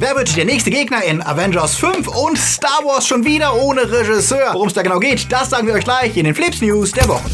Wer wird der nächste Gegner in Avengers 5 und Star Wars schon wieder ohne Regisseur? Worum es da genau geht, das sagen wir euch gleich in den Flips News der Woche.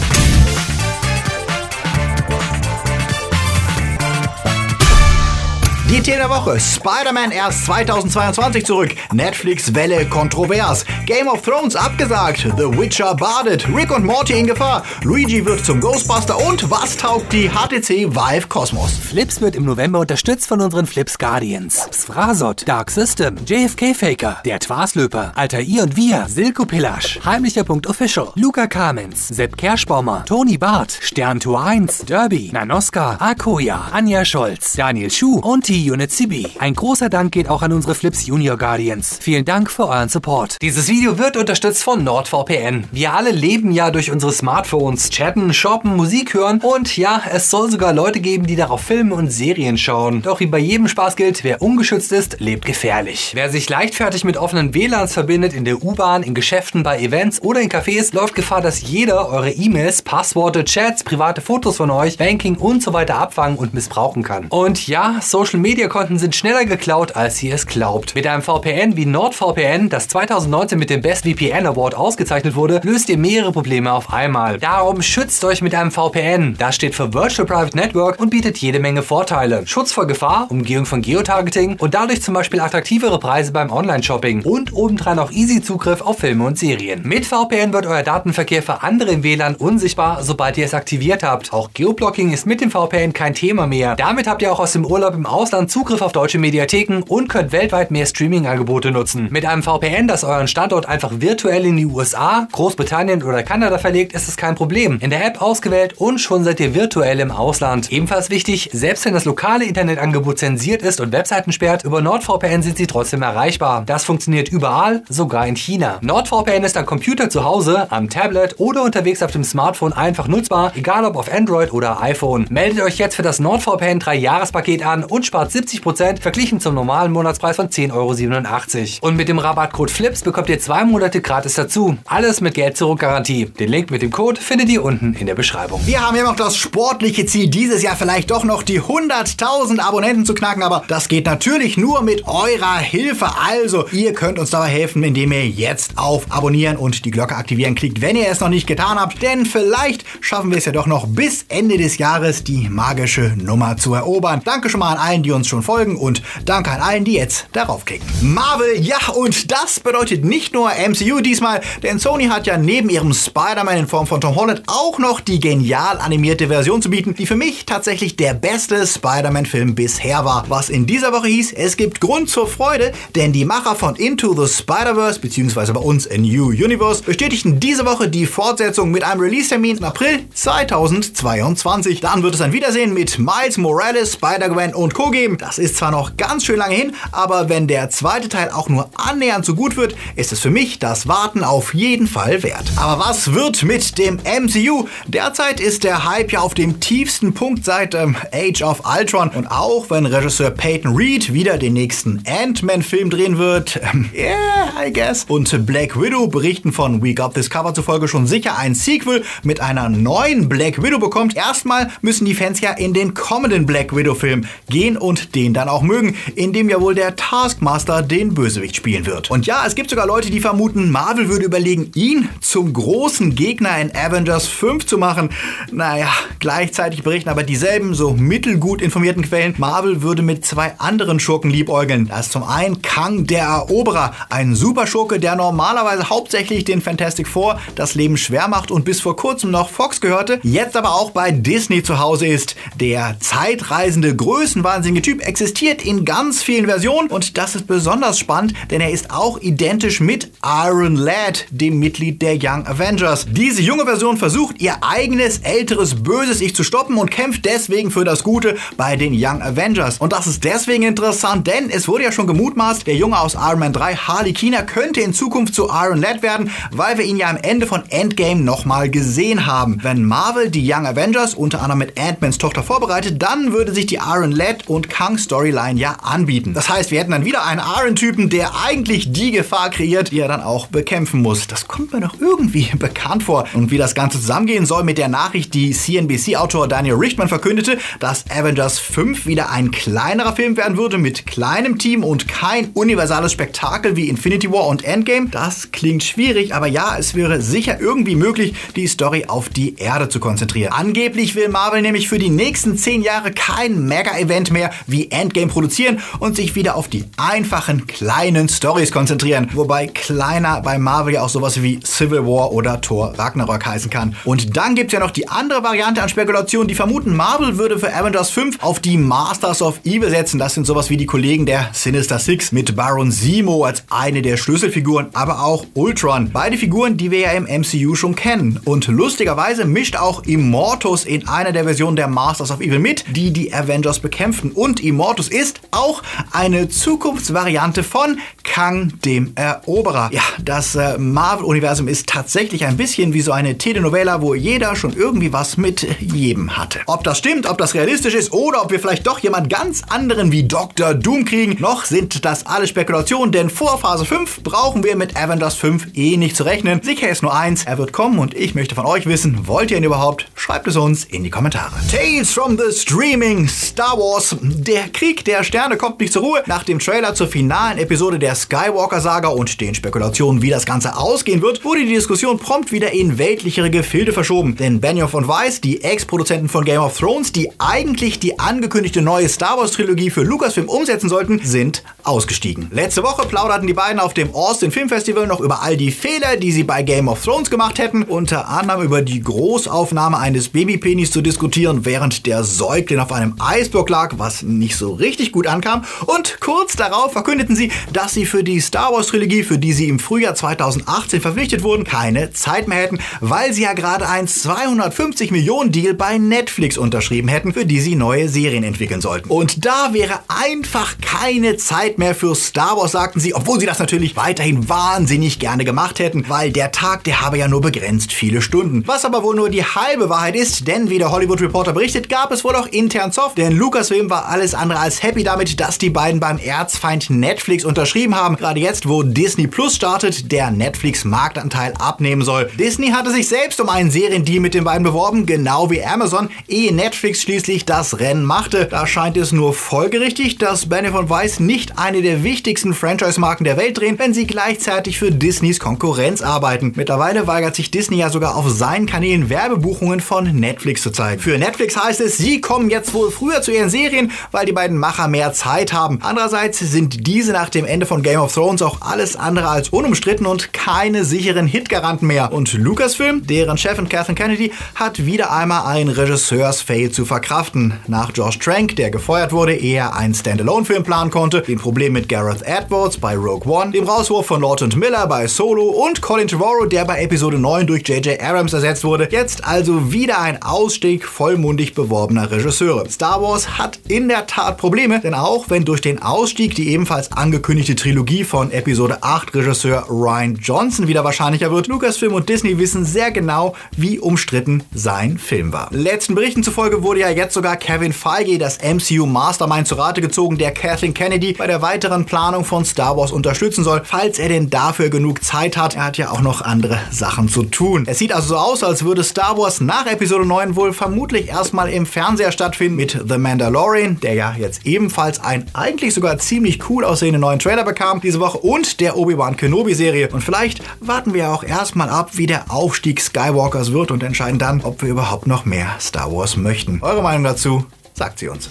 Die Themen der Woche. Spider-Man erst 2022 zurück. Netflix Welle kontrovers. Game of Thrones abgesagt. The Witcher badet. Rick und Morty in Gefahr. Luigi wird zum Ghostbuster. Und was taugt die HTC Vive Cosmos? Flips wird im November unterstützt von unseren Flips Guardians. Sfrasot, Dark System, JFK Faker, der Twaslöper, Alter I und Wir, Silko Pillasch, Heimlicher Punkt Official, Luca Kamens, Sepp Kerschbaumer, Toni Barth, Stern 1, Derby, Nanoska, Akoya, Anja Scholz, Daniel Schuh und T Unit CB. Ein großer Dank geht auch an unsere Flips Junior Guardians. Vielen Dank für euren Support. Dieses Video wird unterstützt von NordVPN. Wir alle leben ja durch unsere Smartphones, chatten, shoppen, Musik hören und ja, es soll sogar Leute geben, die darauf Filme und Serien schauen. Doch wie bei jedem Spaß gilt, wer ungeschützt ist, lebt gefährlich. Wer sich leichtfertig mit offenen WLANs verbindet, in der U-Bahn, in Geschäften, bei Events oder in Cafés, läuft Gefahr, dass jeder eure E-Mails, Passworte, Chats, private Fotos von euch, Banking und so weiter abfangen und missbrauchen kann. Und ja, Social Media-Konten sind schneller geklaut, als ihr es glaubt. Mit einem VPN wie NordVPN, das 2019 mit dem Best VPN Award ausgezeichnet wurde, löst ihr mehrere Probleme auf einmal. Darum schützt euch mit einem VPN. Das steht für Virtual Private Network und bietet jede Menge Vorteile. Schutz vor Gefahr, Umgehung von Geotargeting und dadurch zum Beispiel attraktivere Preise beim Online-Shopping und obendrein auch easy Zugriff auf Filme und Serien. Mit VPN wird euer Datenverkehr für andere im WLAN unsichtbar, sobald ihr es aktiviert habt. Auch Geoblocking ist mit dem VPN kein Thema mehr. Damit habt ihr auch aus dem Urlaub im Ausland Zugriff auf deutsche Mediatheken und könnt weltweit mehr Streaming-Angebote nutzen. Mit einem VPN, das euren Standort einfach virtuell in die USA, Großbritannien oder Kanada verlegt, ist es kein Problem. In der App ausgewählt und schon seid ihr virtuell im Ausland. Ebenfalls wichtig, selbst wenn das lokale Internetangebot zensiert ist und Webseiten sperrt, über NordVPN sind sie trotzdem erreichbar. Das funktioniert überall, sogar in China. NordVPN ist am Computer zu Hause, am Tablet oder unterwegs auf dem Smartphone einfach nutzbar, egal ob auf Android oder iPhone. Meldet euch jetzt für das NordVPN 3-Jahres-Paket an und spart spart 70% verglichen zum normalen Monatspreis von 10,87 Euro. Und mit dem Rabattcode FLIPS bekommt ihr zwei Monate gratis dazu. Alles mit Geld zurück Garantie. Den Link mit dem Code findet ihr unten in der Beschreibung. Wir haben ja noch das sportliche Ziel, dieses Jahr vielleicht doch noch die 100.000 Abonnenten zu knacken, aber das geht natürlich nur mit eurer Hilfe. Also, ihr könnt uns dabei helfen, indem ihr jetzt auf Abonnieren und die Glocke aktivieren klickt, wenn ihr es noch nicht getan habt. Denn vielleicht schaffen wir es ja doch noch bis Ende des Jahres die magische Nummer zu erobern. Danke schon mal an allen, die uns schon folgen und danke an allen, die jetzt darauf klicken. Marvel, ja, und das bedeutet nicht nur MCU diesmal, denn Sony hat ja neben ihrem Spider-Man in Form von Tom Holland auch noch die genial animierte Version zu bieten, die für mich tatsächlich der beste Spider-Man-Film bisher war. Was in dieser Woche hieß, es gibt Grund zur Freude, denn die Macher von Into the Spider-Verse, beziehungsweise bei uns in New Universe, bestätigten diese Woche die Fortsetzung mit einem Release-Termin im April 2022. Dann wird es ein Wiedersehen mit Miles Morales, Spider-Gwen und Co. geben. Das ist zwar noch ganz schön lange hin, aber wenn der zweite Teil auch nur annähernd so gut wird, ist es für mich das Warten auf jeden Fall wert. Aber was wird mit dem MCU? Derzeit ist der Hype ja auf dem tiefsten Punkt seit ähm, Age of Ultron und auch wenn Regisseur Peyton Reed wieder den nächsten Ant-Man-Film drehen wird, ähm, yeah, I guess, und Black Widow berichten von We Got This Cover zufolge schon sicher ein Sequel mit einer neuen Black Widow bekommt, erstmal müssen die Fans ja in den kommenden Black Widow-Film gehen und den dann auch mögen, in dem ja wohl der Taskmaster den Bösewicht spielen wird. Und ja, es gibt sogar Leute, die vermuten, Marvel würde überlegen, ihn zum großen Gegner in Avengers 5 zu machen. Naja, gleichzeitig berichten aber dieselben, so mittelgut informierten Quellen, Marvel würde mit zwei anderen Schurken liebäugeln. Das ist zum einen Kang der Eroberer, ein Superschurke, der normalerweise hauptsächlich den Fantastic Four das Leben schwer macht und bis vor kurzem noch Fox gehörte, jetzt aber auch bei Disney zu Hause ist. Der zeitreisende, größenwahnsinnige Typ existiert in ganz vielen Versionen und das ist besonders spannend, denn er ist auch identisch mit Iron Lad, dem Mitglied der Young Avengers. Diese junge Version versucht, ihr eigenes, älteres, böses Ich zu stoppen und kämpft deswegen für das Gute bei den Young Avengers. Und das ist deswegen interessant, denn es wurde ja schon gemutmaßt, der Junge aus Iron Man 3, Harley Keener, könnte in Zukunft zu Iron Lad werden, weil wir ihn ja am Ende von Endgame nochmal gesehen haben. Wenn Marvel die Young Avengers unter anderem mit Ant-Mans Tochter vorbereitet, dann würde sich die Iron Lad und Kang Kang-Storyline ja anbieten. Das heißt, wir hätten dann wieder einen Iron-Typen, der eigentlich die Gefahr kreiert, die er dann auch bekämpfen muss. Das kommt mir doch irgendwie bekannt vor. Und wie das Ganze zusammengehen soll mit der Nachricht, die CNBC-Autor Daniel Richtman verkündete, dass Avengers 5 wieder ein kleinerer Film werden würde mit kleinem Team und kein universales Spektakel wie Infinity War und Endgame, das klingt schwierig, aber ja, es wäre sicher irgendwie möglich, die Story auf die Erde zu konzentrieren. Angeblich will Marvel nämlich für die nächsten 10 Jahre kein Mega-Event mehr wie Endgame produzieren und sich wieder auf die einfachen, kleinen Stories konzentrieren. Wobei kleiner bei Marvel ja auch sowas wie Civil War oder Thor Ragnarok heißen kann. Und dann gibt es ja noch die andere Variante an Spekulationen, die vermuten, Marvel würde für Avengers 5 auf die Masters of Evil setzen. Das sind sowas wie die Kollegen der Sinister Six mit Baron Zemo als eine der Schlüsselfiguren, aber auch Ultron. Beide Figuren, die wir ja im MCU schon kennen. Und lustigerweise mischt auch Immortus in einer der Versionen der Masters of Evil mit, die die Avengers bekämpften. Und Immortus ist auch eine Zukunftsvariante von Kang dem Eroberer. Ja, das äh, Marvel-Universum ist tatsächlich ein bisschen wie so eine Telenovela, wo jeder schon irgendwie was mit jedem hatte. Ob das stimmt, ob das realistisch ist oder ob wir vielleicht doch jemand ganz anderen wie Dr. Doom kriegen, noch sind das alle Spekulationen, denn vor Phase 5 brauchen wir mit Avengers 5 eh nicht zu rechnen. Sicher ist nur eins, er wird kommen und ich möchte von euch wissen, wollt ihr ihn überhaupt? Schreibt es uns in die Kommentare. Tales from the Streaming Star Wars. Der Krieg der Sterne kommt nicht zur Ruhe. Nach dem Trailer zur finalen Episode der Skywalker-Saga und den Spekulationen, wie das Ganze ausgehen wird, wurde die Diskussion prompt wieder in weltlichere Gefilde verschoben. Denn Benioff und Weiss, die Ex-Produzenten von Game of Thrones, die eigentlich die angekündigte neue Star Wars-Trilogie für Lucasfilm umsetzen sollten, sind ausgestiegen. Letzte Woche plauderten die beiden auf dem Austin Film Festival noch über all die Fehler, die sie bei Game of Thrones gemacht hätten, unter anderem über die Großaufnahme eines Babypenis zu diskutieren, während der Säugling auf einem Eisberg lag, was nicht so richtig gut ankam. Und kurz darauf verkündeten sie, dass sie für die Star Wars Trilogie, für die sie im Frühjahr 2018 verpflichtet wurden, keine Zeit mehr hätten, weil sie ja gerade ein 250 Millionen Deal bei Netflix unterschrieben hätten, für die sie neue Serien entwickeln sollten. Und da wäre einfach keine Zeit mehr für Star Wars, sagten sie, obwohl sie das natürlich weiterhin wahnsinnig gerne gemacht hätten, weil der Tag, der habe ja nur begrenzt viele Stunden. Was aber wohl nur die halbe Wahrheit ist, denn wie der Hollywood Reporter berichtet, gab es wohl auch intern Zoff, denn Lucasfilm war alles andere als happy damit, dass die beiden beim Erzfeind Netflix unterschrieben haben. Gerade jetzt, wo Disney Plus startet, der Netflix Marktanteil abnehmen soll. Disney hatte sich selbst um einen Seriendeal mit den beiden beworben, genau wie Amazon, ehe Netflix schließlich das Rennen machte. Da scheint es nur folgerichtig, dass Benioff und Weiss nicht eine der wichtigsten Franchise-Marken der Welt drehen, wenn sie gleichzeitig für Disneys Konkurrenz arbeiten. Mittlerweile weigert sich Disney ja sogar auf seinen Kanälen Werbebuchungen von Netflix zu zeigen. Für Netflix heißt es, sie kommen jetzt wohl früher zu ihren Serien, weil die beiden Macher mehr Zeit haben. Andererseits sind diese nach dem Ende von Game of Thrones auch alles andere als unumstritten und keine sicheren Hitgaranten mehr. Und Lucasfilm, deren Chefin Kathleen Kennedy, hat wieder einmal ein Regisseurs-Fail zu verkraften. Nach Josh Trank, der gefeuert wurde, ehe er einen Standalone-Film planen konnte, den Problem mit Gareth Edwards bei Rogue One, dem Rauswurf von Lord und Miller bei Solo und Colin Trevorrow, der bei Episode 9 durch J.J. Abrams ersetzt wurde. Jetzt also wieder ein Ausstieg vollmundig beworbener Regisseure. Star Wars hat in der Tat Probleme, denn auch wenn durch den Ausstieg die ebenfalls angekündigte Trilogie von Episode 8 Regisseur Ryan Johnson wieder wahrscheinlicher wird, Lucasfilm und Disney wissen sehr genau, wie umstritten sein Film war. Letzten Berichten zufolge wurde ja jetzt sogar Kevin Feige, das MCU Mastermind, zu Rate gezogen, der Kathleen Kennedy bei der weiteren Planung von Star Wars unterstützen soll, falls er denn dafür genug Zeit hat. Er hat ja auch noch andere Sachen zu tun. Es sieht also so aus, als würde Star Wars nach Episode 9 wohl vermutlich erstmal im Fernseher stattfinden mit The Mandalorian, der ja jetzt ebenfalls einen eigentlich sogar ziemlich cool aussehenden neuen Trailer bekam diese Woche und der Obi-Wan Kenobi Serie. Und vielleicht warten wir auch erstmal ab, wie der Aufstieg Skywalkers wird und entscheiden dann, ob wir überhaupt noch mehr Star Wars möchten. Eure Meinung dazu? Sagt sie uns.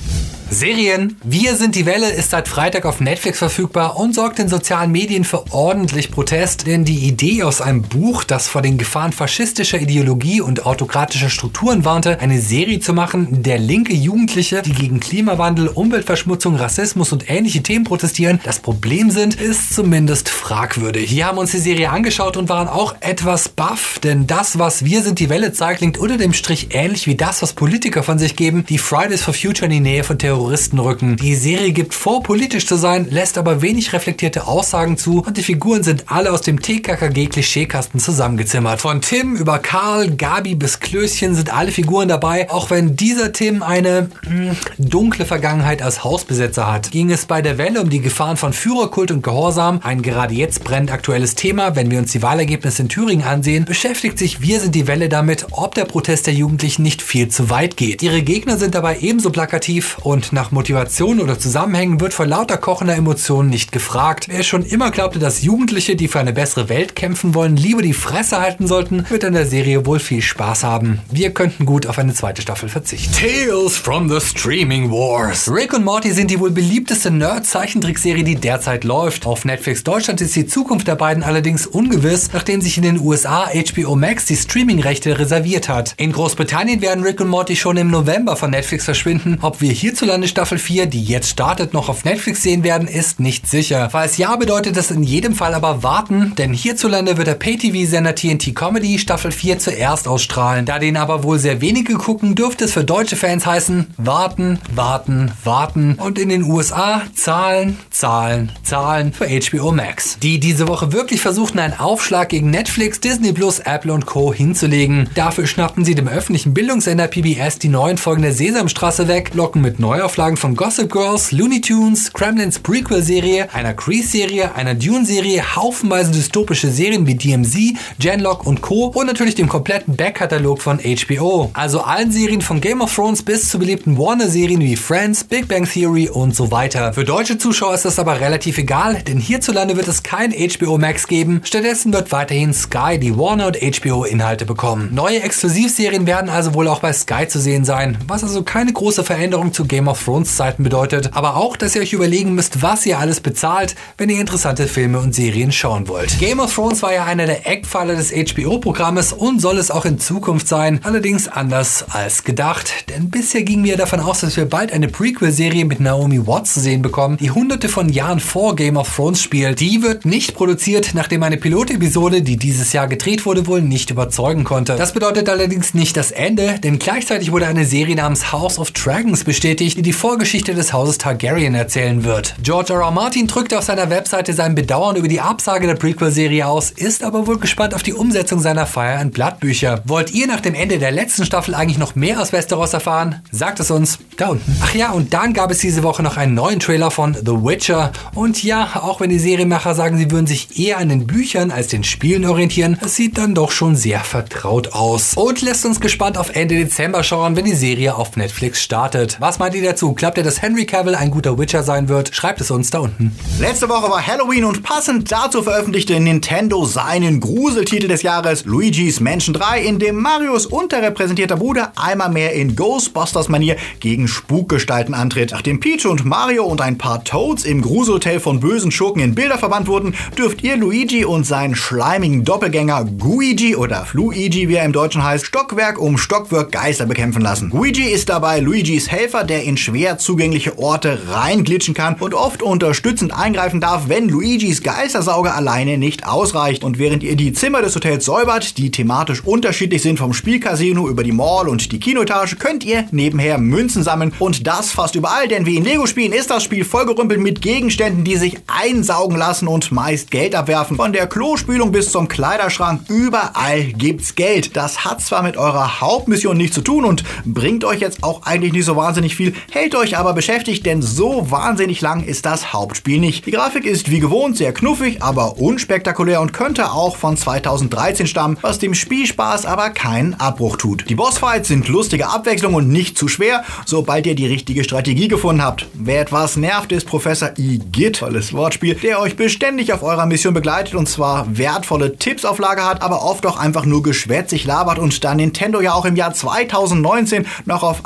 Serien Wir sind die Welle ist seit Freitag auf Netflix verfügbar und sorgt in sozialen Medien für ordentlich Protest, denn die Idee aus einem Buch, das vor den Gefahren faschistischer Ideologie und autokratischer Strukturen warnte, eine Serie zu machen, der linke Jugendliche, die gegen Klimawandel, Umweltverschmutzung, Rassismus und ähnliche Themen protestieren, das Problem sind, ist zumindest fragwürdig. Wir haben uns die Serie angeschaut und waren auch etwas baff, denn das, was Wir sind die Welle zeigt, klingt unter dem Strich ähnlich wie das, was Politiker von sich geben, die Fridays for Future in die Nähe von Terroristen rücken. Die Serie gibt vor, politisch zu sein, lässt aber wenig reflektierte Aussagen zu und die Figuren sind alle aus dem TKKG-Klischeekasten zusammengezimmert. Von Tim über Karl, Gabi bis Klößchen sind alle Figuren dabei, auch wenn dieser Tim eine mh, hm, dunkle Vergangenheit als Hausbesetzer hat. Ging es bei der Welle um die Gefahren von Führerkult und Gehorsam, ein gerade jetzt brennend aktuelles Thema, wenn wir uns die Wahlergebnisse in Thüringen ansehen, beschäftigt sich Wir sind die Welle damit, ob der Protest der Jugendlichen nicht viel zu weit geht. Ihre Gegner sind dabei ebenso plakativ und nach Motivation oder Zusammenhängen wird vor lauter kochender Emotionen nicht gefragt. Wer schon immer glaubte, dass Jugendliche, die für eine bessere Welt kämpfen wollen, lieber die Fresse halten sollten, wird an der Serie wohl viel Spaß haben. Wir könnten gut auf eine zweite Staffel verzichten. Tales from the Streaming Wars. Rick und Morty sind die wohl beliebteste Nerd-Zeichentrickserie, die derzeit läuft. Auf Netflix Deutschland ist die Zukunft der beiden allerdings ungewiss, nachdem sich in den USA HBO Max die Streaming-Rechte reserviert hat. In Großbritannien werden Rick und Morty schon im November von Netflix verschwinden. Ob wir hierzulande Staffel 4, die jetzt startet, noch auf Netflix sehen werden, ist nicht sicher. Falls ja, bedeutet das in jedem Fall aber warten, denn hierzulande wird der Pay-TV-Sender TNT Comedy Staffel 4 zuerst ausstrahlen. Da den aber wohl sehr wenige gucken, dürfte es für deutsche Fans heißen, warten, warten, warten und in den USA Zahlen, Zahlen, Zahlen für HBO Max. Die diese Woche wirklich versuchten, einen Aufschlag gegen Netflix, Disney Plus, Apple und Co. hinzulegen. Dafür schnappten sie dem öffentlichen Bildungssender PBS die neuen Folgen der Sesamstraße weg, locken mit Neuauflagen von Gossip Girls, Looney Tunes, Kremlins Prequel-Serie, einer Crease-Serie, einer Dune-Serie, haufenweise dystopische Serien wie DMZ, Genlock und Co. und natürlich dem kompletten Backkatalog von HBO. Also allen Serien von Game of Thrones bis zu beliebten Warner-Serien wie Friends, Big Bang Theory und so weiter. Für deutsche Zuschauer ist das aber relativ egal, denn hierzulande wird es kein HBO Max geben. Stattdessen wird weiterhin Sky die Warner und HBO Inhalte bekommen. Neue Exklusivserien werden also wohl auch bei Sky zu sehen sein, was also keine große Veränderung zu Game of Thrones Zeiten bedeutet, aber auch, dass ihr euch überlegen müsst, was ihr alles bezahlt, wenn ihr interessante Filme und Serien schauen wollt. Game of Thrones war ja einer der Eckpfeiler des HBO-Programmes und soll es auch in Zukunft sein, allerdings anders als gedacht, denn bisher gingen wir davon aus, dass wir bald eine Prequel-Serie mit Naomi Watts zu sehen bekommen, die hunderte von Jahren vor Game of Thrones spielt. Die wird nicht produziert, nachdem eine Pilotepisode, die dieses Jahr gedreht wurde, wohl nicht überzeugen konnte. Das bedeutet allerdings nicht das Ende, denn gleichzeitig wurde eine Serie namens House of Dragons bestätigt, die die Vorgeschichte des Hauses Targaryen erzählen wird. George R. R. Martin drückte auf seiner Webseite sein Bedauern über die Absage der Prequel-Serie aus, ist aber wohl gespannt auf die Umsetzung seiner Fire and Blood Bücher. Wollt ihr nach dem Ende der letzten Staffel eigentlich noch mehr aus Westeros erfahren? Sagt es uns da unten. Ach ja, und dann gab es diese Woche noch einen neuen Trailer von The Witcher. Und ja, auch wenn die Serienmacher sagen, sie würden sich eher an den Büchern als den Spielen orientieren, es sieht dann doch schon sehr vertraut aus. Und lässt uns gespannt auf Ende Dezember schauen, wenn die Serie auf Netflix startet. Was meint ihr dazu? Glaubt ihr, dass Henry Cavill ein guter Witcher sein wird? Schreibt es uns da unten. Letzte Woche war Halloween und passend dazu veröffentlichte Nintendo seinen Gruseltitel des Jahres Luigi's Mansion 3, in dem Marios unterrepräsentierter Bruder einmal mehr in Ghostbusters-Manier gegen Spukgestalten antritt. Nachdem Peach und Mario und ein paar Toads im Gruselhotel von bösen Schurken in Bilder verbannt wurden, dürft ihr Luigi und seinen schleimigen Doppelgänger Guigi oder Fluigi, wie er im Deutschen heißt, Stockwerk um Stockwerk Geister bekämpfen lassen. Luigi ist dabei Luigis Helfer, der in schwer zugängliche Orte reinglitschen kann und oft unterstützend eingreifen darf, wenn Luigis Geistersauger alleine nicht ausreicht. Und während ihr die Zimmer des Hotels säubert, die thematisch unterschiedlich sind vom Spielcasino über die Mall und die Kinoetage, könnt ihr nebenher Münzen sammeln und das fast überall, denn wie in Lego-Spielen ist das Spiel vollgerümpelt mit Gegenständen, die sich einsaugen lassen und meist Geld abwerfen. Von der Klospülung bis zum Kleiderschrank, überall gibt's Geld. Das hat zwar mit eurer Hauptmission nichts zu tun und bringt euch jetzt auch eigentlich nicht so wahnsinnig viel, hält euch aber beschäftigt, denn so wahnsinnig lang ist das Hauptspiel nicht. Die Grafik ist wie gewohnt sehr knuffig, aber unspektakulär und könnte auch von 2013 stammen, was dem Spielspaß aber keinen Abbruch tut. Die Bossfights sind lustige Abwechslung und nicht zu schwer, sobald ihr die richtige Strategie gefunden habt. Wer etwas nervt, ist Professor Igitt, tolles Wortspiel, der euch beständig auf eurer Mission begleitet und zwar wertvolle Tipps auf Lager hat, aber oft auch einfach nur geschwätzig labert und da Nintendo ja auch im Jahr 2019 noch auf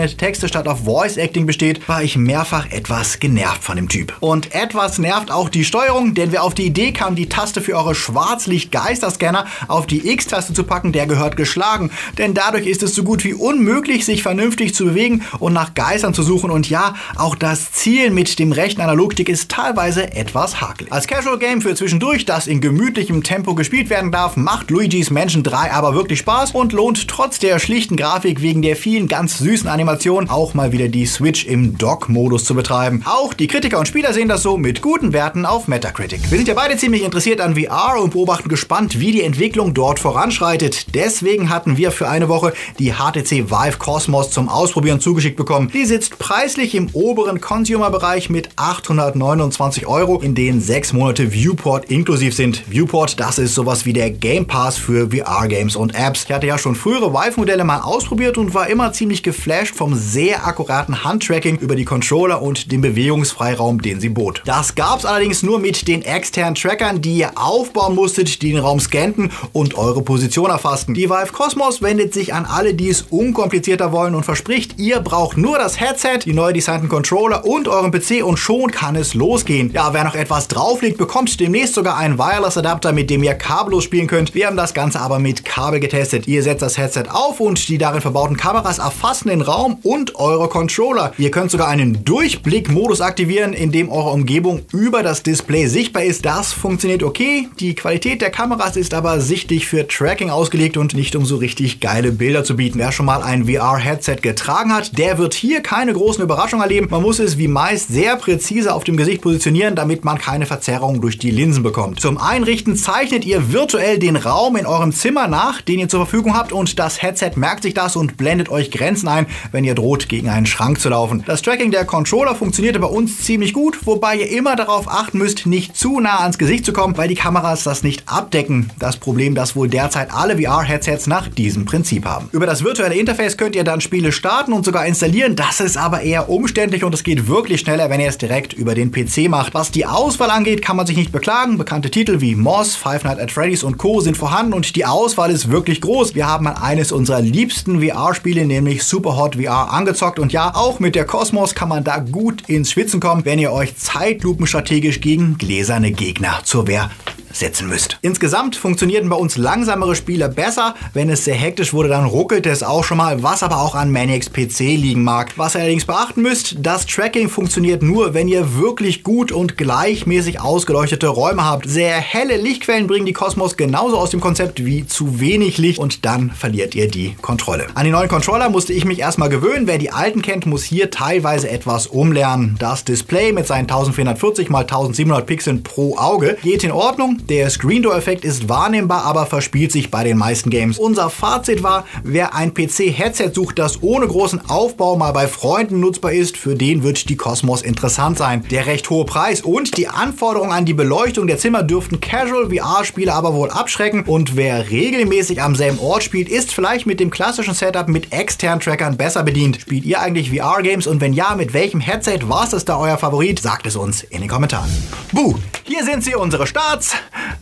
eingeblendete Texte statt auf Voice Acting besteht, war ich mehrfach etwas genervt von dem Typ. Und etwas nervt auch die Steuerung, denn wer auf die Idee kam, die Taste für eure Schwarzlicht-Geisterscanner auf die X-Taste zu packen, der gehört geschlagen. Denn dadurch ist es so gut wie unmöglich, sich vernünftig zu bewegen und nach Geistern zu suchen. Und ja, auch das Zielen mit dem rechten Analogstick ist teilweise etwas hakelig. Als Casual Game für zwischendurch, das in gemütlichem Tempo gespielt werden darf, macht Luigi's Mansion 3 aber wirklich Spaß und lohnt trotz der schlichten Grafik wegen der vielen ganz süßen Animationen auch mal wieder die Switch im Dock-Modus zu betreiben. Auch die Kritiker und Spieler sehen das so mit guten Werten auf Metacritic. Wir sind ja beide ziemlich interessiert an VR und beobachten gespannt, wie die Entwicklung dort voranschreitet. Deswegen hatten wir für eine Woche die HTC Vive Cosmos zum Ausprobieren zugeschickt bekommen. Die sitzt preislich im oberen Consumer-Bereich mit 829 Euro, in denen sechs Monate Viewport inklusiv sind. Viewport, das ist sowas wie der Game Pass für VR-Games und Apps. Ich hatte ja schon frühere Vive-Modelle mal ausprobiert und war immer ziemlich geflasht vom sehr akkuraten Handtracking über die Controller und dem Bewegungsfreiraum, den sie bot. Das gab's allerdings nur mit den externen Trackern, die ihr aufbauen musstet, die den Raum scannten und eure Position erfassten. Die Vive Cosmos wendet sich an alle, die es unkomplizierter wollen und verspricht, ihr braucht nur das Headset, die neu designten Controller und euren PC und schon kann es losgehen. Ja, wer noch etwas drauf liegt, bekommt demnächst sogar einen Wireless-Adapter, mit dem ihr kabellos spielen könnt. Wir haben das Ganze aber mit Kabel getestet. Ihr setzt das Headset auf und die darin verbauten Kameras erfassen den Raum und eure Controller. Ihr könnt sogar einen Durchblick-Modus aktivieren, in dem eure Umgebung über das Display sichtbar ist. Das funktioniert okay. Die Qualität der Kameras ist aber sichtlich für Tracking ausgelegt und nicht um so richtig geile Bilder zu bieten. Wer schon mal ein VR-Headset getragen hat, der wird hier keine großen Überraschungen erleben. Man muss es wie meist sehr präzise auf dem Gesicht positionieren, damit man keine Verzerrung durch die Linsen bekommt. Zum Einrichten zeichnet ihr virtuell den Raum in eurem Zimmer nach, den ihr zur Verfügung habt und das Headset merkt sich das und blendet euch Grenzen ein, wenn ihr droht, gegen einen Schrank zu laufen. Das Tracking der Controller funktionierte bei uns ziemlich gut, wobei ihr immer darauf achten müsst, nicht zu nah ans Gesicht zu kommen, weil die Kameras das nicht abdecken. Das Problem, das wohl derzeit alle VR-Headsets nach diesem Prinzip haben. Über das virtuelle Interface könnt ihr dann Spiele starten und sogar installieren. Das ist aber eher umständlich und es geht wirklich schneller, wenn ihr es direkt über den PC macht. Was die Auswahl angeht, kann man sich nicht beklagen. Bekannte Titel wie Moss, Five Nights at Freddy's und Co. sind vorhanden und die Auswahl ist wirklich groß. Wir haben eines unserer liebsten VR-Spiele, nämlich Superhot VR, angezockt. Und ja, auch mit der Cosmos kann man da gut ins Schwitzen kommen, wenn ihr euch zeitlupenstrategisch gegen gläserne Gegner zur Wehr setzen müsst. Insgesamt funktionierten bei uns langsamere Spiele besser. Wenn es sehr hektisch wurde, dann ruckelte es auch schon mal, was aber auch an Maniacs PC liegen mag. Was ihr allerdings beachten müsst, das Tracking funktioniert nur, wenn ihr wirklich gut und gleichmäßig ausgeleuchtete Räume habt. Sehr helle Lichtquellen bringen die Kosmos genauso aus dem Konzept wie zu wenig Licht und dann verliert ihr die Kontrolle. An die neuen Controller musste ich mich erstmal gewöhnen. Wer die alten kennt, muss hier teilweise etwas umlernen. Das Display mit seinen 1440 x 1700 Pixeln pro Auge geht in Ordnung. Der Screen Door Effekt ist wahrnehmbar, aber verspielt sich bei den meisten Games. Unser Fazit war, wer ein PC-Headset sucht, das ohne großen Aufbau mal bei Freunden nutzbar ist, für den wird die Cosmos interessant sein. Der recht hohe Preis und die Anforderungen an die Beleuchtung der Zimmer dürften Casual VR-Spieler aber wohl abschrecken und wer regelmäßig am selben Ort spielt, ist vielleicht mit dem klassischen Setup mit externen Trackern besser bedient. Spielt ihr eigentlich VR-Games und wenn ja, mit welchem Headset war es da euer Favorit? Sagt es uns in den Kommentaren. Buh, hier sind sie, unsere Starts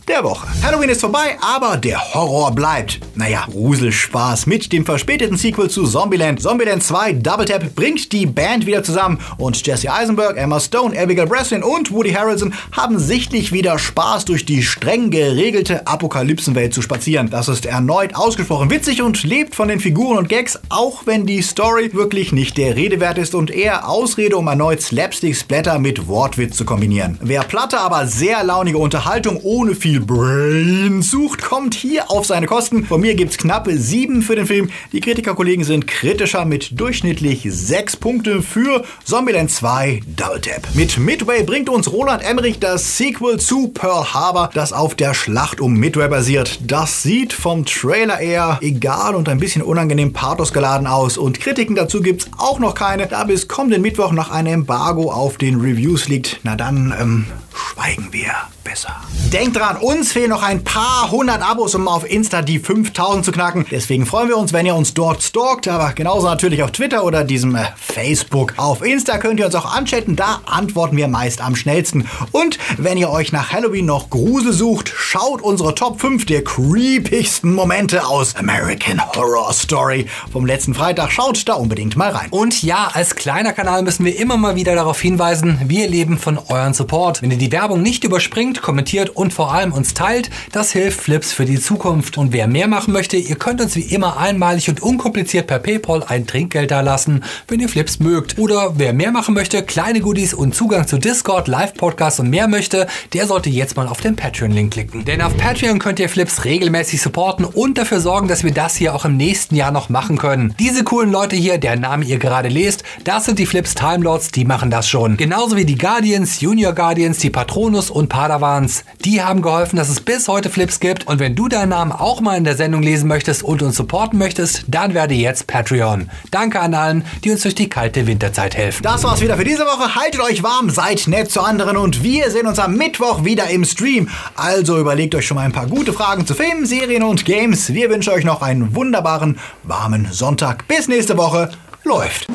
der Woche. Halloween ist vorbei, aber der Horror bleibt. Naja, Gruselspaß mit dem verspäteten Sequel zu Zombieland. Zombieland 2 Double Tap bringt die Band wieder zusammen und Jesse Eisenberg, Emma Stone, Abigail Breslin und Woody Harrelson haben sichtlich wieder Spaß durch die streng geregelte Apokalypsenwelt zu spazieren. Das ist erneut ausgesprochen witzig und lebt von den Figuren und Gags, auch wenn die Story wirklich nicht der Rede wert ist und eher Ausrede, um erneut Slapstick-Splatter mit Wortwitz zu kombinieren. Wer platte, aber sehr launige Unterhaltung ohne viel Brain sucht, kommt hier auf seine Kosten. Von mir gibt's knappe 7 für den Film. Die Kritikerkollegen sind kritischer mit durchschnittlich 6 Punkten für Zombieland 2 Double Tap. Mit Midway bringt uns Roland Emmerich das Sequel zu Pearl Harbor, das auf der Schlacht um Midway basiert. Das sieht vom Trailer eher egal und ein bisschen unangenehm pathosgeladen aus und Kritiken dazu gibt's auch noch keine, da bis kommenden Mittwoch noch ein Embargo auf den Reviews liegt. Na dann, ähm, schweigen wir besser. Denkt dran, uns fehlen noch ein paar hundert Abos, um auf Insta die 5000 zu knacken. Deswegen freuen wir uns, wenn ihr uns dort stalkt, aber genauso natürlich auf Twitter oder diesem äh, Facebook. Auf Insta könnt ihr uns auch anchatten, da antworten wir meist am schnellsten. Und wenn ihr euch nach Halloween noch Grusel sucht, schaut unsere Top 5 der creepigsten Momente aus American Horror Story vom letzten Freitag. Schaut da unbedingt mal rein. Und ja, als kleiner Kanal müssen wir immer mal wieder darauf hinweisen, wir leben von euren Support. Wenn ihr die Werbung nicht überspringt, kommentiert und vor allem uns teilt. Das hilft Flips für die Zukunft. Und wer mehr machen möchte, ihr könnt uns wie immer einmalig und unkompliziert per PayPal ein Trinkgeld da lassen, wenn ihr Flips mögt. Oder wer mehr machen möchte, kleine Goodies und Zugang zu Discord, Live-Podcasts und mehr möchte, der sollte jetzt mal auf den Patreon-Link klicken. Denn auf Patreon könnt ihr Flips regelmäßig supporten und dafür sorgen, dass wir das hier auch im nächsten Jahr noch machen können. Diese coolen Leute hier, deren Namen ihr gerade lest, das sind die Flips Time Lords, die machen das schon. Genauso wie die Guardians, Junior Guardians, die Patronus und Padawans. Die haben geholfen, dass es bis heute Flips gibt. Und wenn du deinen Namen auch mal in der Sendung lesen möchtest und uns supporten möchtest, dann werde jetzt Patreon. Danke an allen, die uns durch die kalte Winterzeit helfen. Das war's wieder für diese Woche. Haltet euch warm, seid nett zu anderen und wir sehen uns am Mittwoch wieder im Stream. Also überlegt euch schon mal ein paar gute Fragen zu Filmen, Serien und Games. Wir wünschen euch noch einen wunderbaren, warmen Sonntag. Bis nächste Woche. Läuft.